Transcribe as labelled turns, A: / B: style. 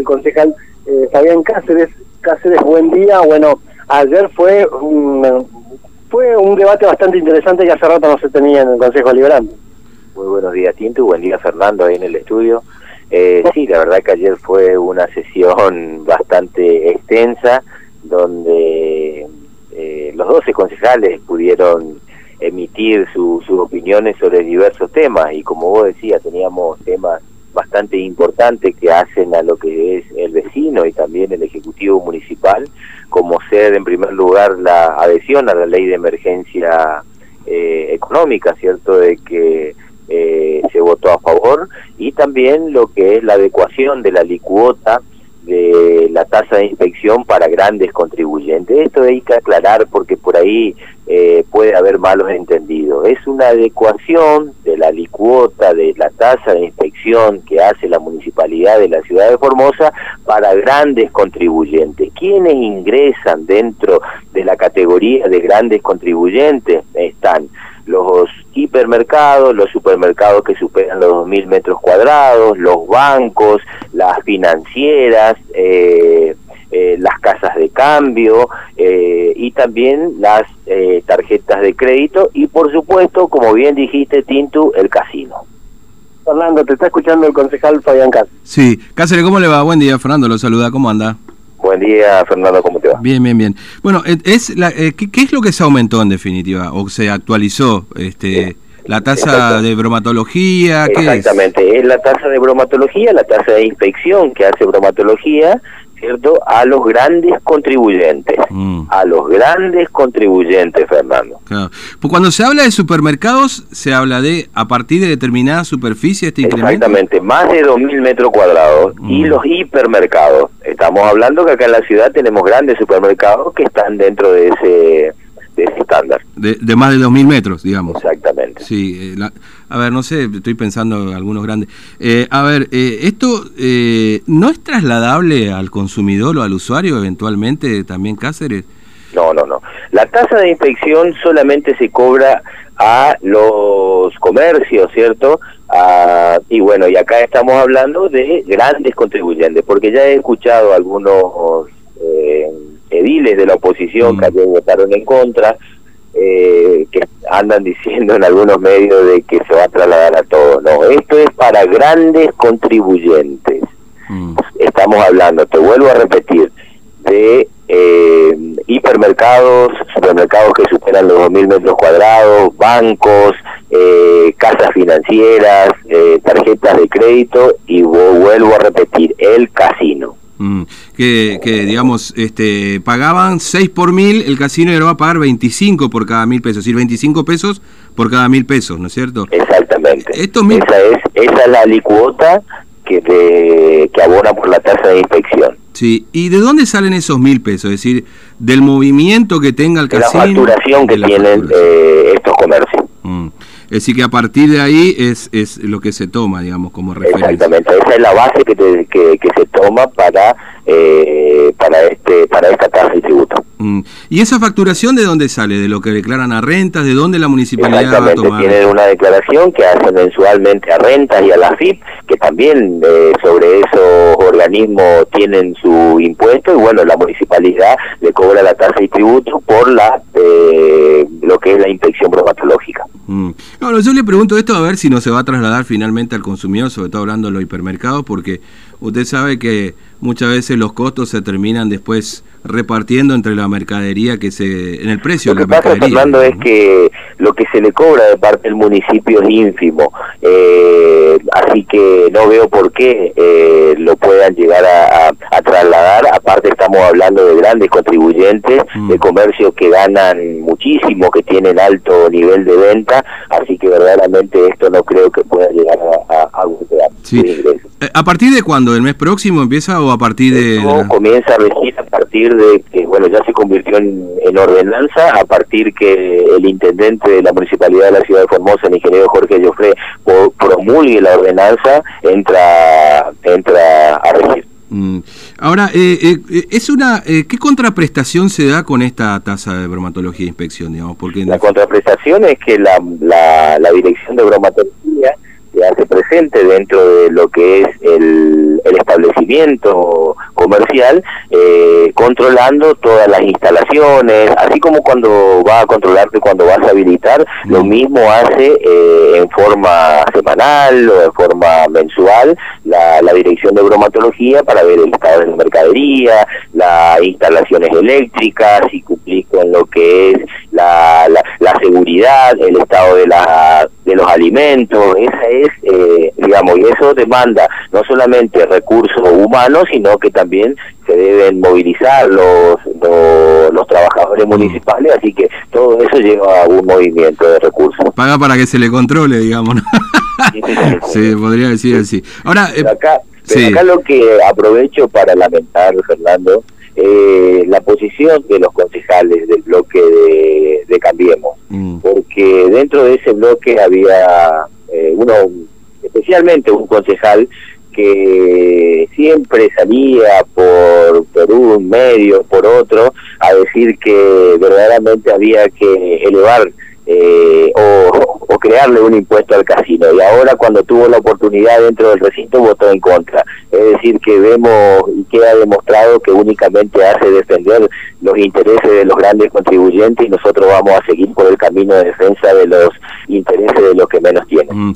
A: el concejal eh, Fabián Cáceres. Cáceres, buen día. Bueno, ayer fue un, fue un debate bastante interesante que hace rato no se tenía en el Consejo Deliberante.
B: Muy buenos días, Tinto. Buen día, Fernando, ahí en el estudio. Eh, sí, la verdad que ayer fue una sesión bastante extensa donde eh, los 12 concejales pudieron emitir sus opiniones sobre diversos temas y como vos decías, teníamos temas bastante importantes que hacen a lo que es el vecino y también el Ejecutivo Municipal, como ser en primer lugar la adhesión a la ley de emergencia eh, económica, ¿cierto? De que eh, se votó a favor y también lo que es la adecuación de la licuota de la tasa de inspección para grandes contribuyentes. Esto hay que aclarar porque por ahí eh, puede haber malos entendidos. Es una adecuación de la licuota de la tasa de inspección que hace la municipalidad de la ciudad de Formosa para grandes contribuyentes. ¿Quiénes ingresan dentro de la categoría de grandes contribuyentes? Están los hipermercados, los supermercados que superan los 2.000 metros cuadrados, los bancos, las financieras, eh, eh, las casas de cambio eh, y también las tarjetas de crédito y por supuesto, como bien dijiste, Tintu, el casino.
A: Fernando, te está escuchando el concejal Fabián Cáceres.
C: Sí, Cáceres, ¿cómo le va? Buen día, Fernando, lo saluda, ¿cómo anda?
B: Buen día, Fernando, ¿cómo te va?
C: Bien, bien, bien. Bueno, es la, ¿qué, es lo que se aumentó en definitiva o se actualizó? este ¿La tasa de bromatología?
B: ¿qué Exactamente, es? la tasa de bromatología, la tasa de inspección que hace bromatología, ¿cierto? A los grandes contribuyentes, mm. a los grandes contribuyentes, Fernando.
C: Claro. Pues cuando se habla de supermercados, se habla de a partir de determinada superficie este incremento.
B: Exactamente, más de 2.000 metros cuadrados. Y mm. los hipermercados. Estamos hablando que acá en la ciudad tenemos grandes supermercados que están dentro de ese de ese estándar.
C: De, de más de 2.000 metros, digamos.
B: Exactamente.
C: Sí, eh, a ver, no sé, estoy pensando en algunos grandes. Eh, a ver, eh, ¿esto no es trasladable al consumidor o al usuario eventualmente también Cáceres?
B: No, no, no. La tasa de inspección solamente se cobra a los comercios, ¿cierto? y bueno, y acá estamos hablando de grandes contribuyentes, porque ya he escuchado algunos ediles de la oposición que mm. ayer votaron en contra, eh, que andan diciendo en algunos medios de que se va a trasladar a todo. No, esto es para grandes contribuyentes. Mm. Estamos hablando, te vuelvo a repetir, de eh, hipermercados, supermercados que superan los 2.000 metros cuadrados, bancos, eh, casas financieras, tarjetas de crédito y vuelvo a repetir, el casino.
C: Mm, que, que, digamos, este, pagaban 6 por mil, el casino va a pagar 25 por cada mil pesos, es decir, 25 pesos por cada mil pesos, ¿no es cierto?
B: Exactamente. esa, es, esa es la alicuota que, que abona por la tasa de inspección.
C: Sí, ¿y de dónde salen esos mil pesos? Es decir, del movimiento que tenga el casino.
B: La facturación que tienen eh, estos comercios.
C: Mm. Es decir, que a partir de ahí es, es lo que se toma, digamos, como referencia.
B: Exactamente, esa es la base que, que, que se toma para eh, para este para esta tasa y tributo.
C: Mm. ¿Y esa facturación de dónde sale? ¿De lo que declaran a rentas? ¿De dónde la municipalidad va a tomar?
B: tienen una declaración que hacen mensualmente a rentas y a la FIP, que también eh, sobre esos organismos tienen su impuesto, y bueno, la municipalidad le cobra la tasa y tributo por la eh, lo que es la inspección bromatológica.
C: Mm. yo le pregunto esto a ver si no se va a trasladar finalmente al consumidor, sobre todo hablando de los hipermercados, porque usted sabe que muchas veces los costos se terminan después repartiendo entre la mercadería que se en el precio
B: de
C: la mercadería.
B: Fernando, es que lo que se le cobra de parte del municipio es ínfimo, eh, así que no veo por qué eh, lo puedan llegar a, trasladar. Estamos hablando de grandes contribuyentes, mm. de comercios que ganan muchísimo, que tienen alto nivel de venta, así que verdaderamente esto no creo que pueda llegar a, a,
C: eh, ¿A partir de cuándo? ¿El mes próximo empieza o a partir de...?
B: comienza a regir a partir de que, bueno, ya se convirtió en, ordenanza, a partir que el intendente de la Municipalidad de la Ciudad de Formosa, el ingeniero Jorge Joffre, promulgue la ordenanza, entra, entra a regir.
C: Mm. Ahora, eh, eh, es una ¿qué contraprestación se da con esta tasa de bromatología e inspección? Digamos?
B: Porque la contraprestación es que la, la, la Dirección de Bromatología se hace presente dentro de lo que es el, el, establecimiento comercial eh, controlando todas las instalaciones, así como cuando va a controlarte cuando vas a habilitar, lo mm. mismo hace eh, en forma semanal o en forma mensual la, la Dirección de Bromatología para ver el estado de la mercadería, las instalaciones eléctricas, y cumplir con lo que es la, la, seguridad, el estado de, la, de los alimentos, esa es, eh, digamos, y eso demanda no solamente recursos humanos, sino que también se deben movilizar los, los, trabajadores mm. municipales, así que todo eso lleva a un movimiento de recursos.
C: Paga para que se le controle, digamos, ¿no? se podría decir así. Ahora,
B: eh, acá, acá lo que aprovecho para lamentar, Fernando, eh, la posición de los concejales del bloque de, Cambiemos, mm. porque dentro ese bloque había eh, uno, especialmente un concejal que siempre salía por, por un medio, por otro, a decir que verdaderamente había que elevar eh, o, crearle un impuesto al casino y ahora cuando tuvo la oportunidad dentro del recinto votó en contra. Es decir, que vemos y queda demostrado que únicamente hace defender los intereses de los grandes contribuyentes y nosotros vamos a seguir por el camino de defensa de los intereses de los que menos tienen. Mm.